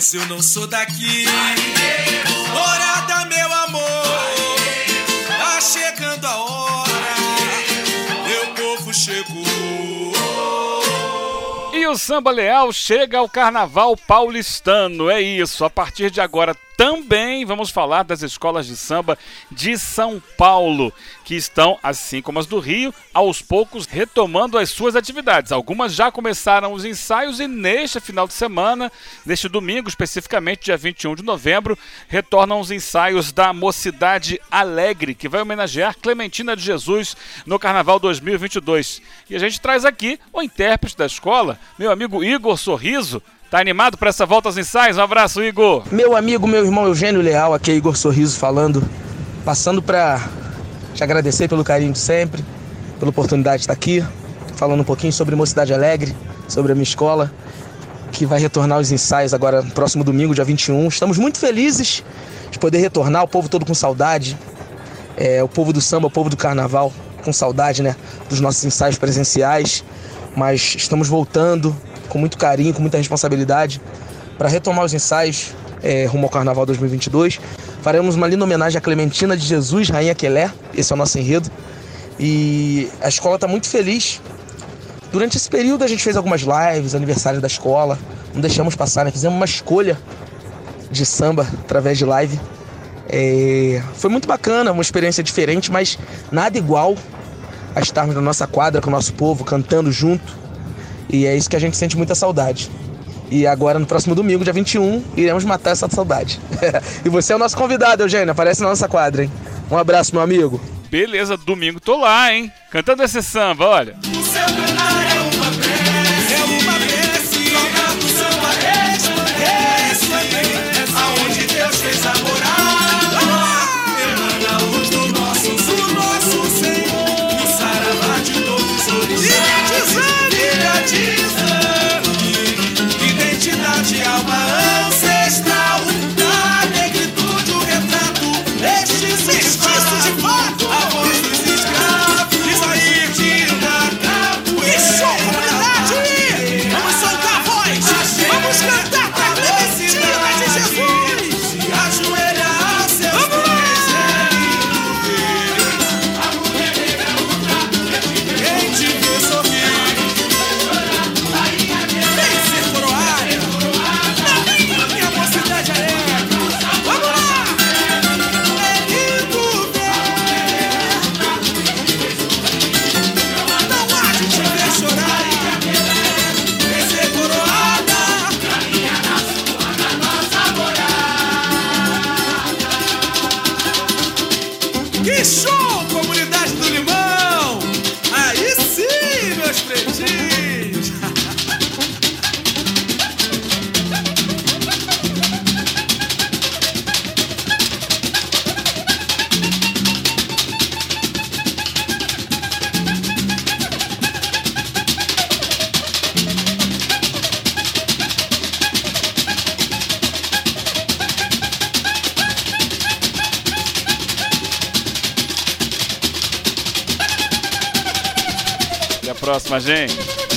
se eu não sou daqui. Morada, meu amor, tá chegando a hora, meu povo chegou. E o Samba Leal chega ao Carnaval Paulistano. É isso. A partir de agora, também vamos falar das escolas de samba de São Paulo, que estão, assim como as do Rio, aos poucos retomando as suas atividades. Algumas já começaram os ensaios e neste final de semana, neste domingo, especificamente dia 21 de novembro, retornam os ensaios da Mocidade Alegre, que vai homenagear Clementina de Jesus no Carnaval 2022. E a gente traz aqui o intérprete da escola, meu amigo Igor Sorriso, Tá animado para essa volta aos ensaios? Um abraço, Igor. Meu amigo, meu irmão Eugênio Leal, aqui é Igor Sorriso falando, passando para te agradecer pelo carinho de sempre, pela oportunidade de estar aqui, falando um pouquinho sobre Mocidade Alegre, sobre a minha escola, que vai retornar os ensaios agora próximo domingo, dia 21. Estamos muito felizes de poder retornar, o povo todo com saudade, é, o povo do samba, o povo do carnaval, com saudade, né, dos nossos ensaios presenciais, mas estamos voltando com muito carinho, com muita responsabilidade, para retomar os ensaios é, rumo ao Carnaval 2022. Faremos uma linda homenagem a Clementina de Jesus, Rainha Quelé, esse é o nosso enredo. E a escola está muito feliz. Durante esse período a gente fez algumas lives, aniversário da escola, não deixamos passar, né? fizemos uma escolha de samba através de live. É... Foi muito bacana, uma experiência diferente, mas nada igual a estarmos na nossa quadra com o nosso povo, cantando junto, e é isso que a gente sente muita saudade. E agora, no próximo domingo, dia 21, iremos matar essa saudade. e você é o nosso convidado, Eugênio. Aparece na nossa quadra, hein? Um abraço, meu amigo. Beleza, domingo tô lá, hein? Cantando esse samba, olha. Que show, comunidade do Limão! Próxima, gente.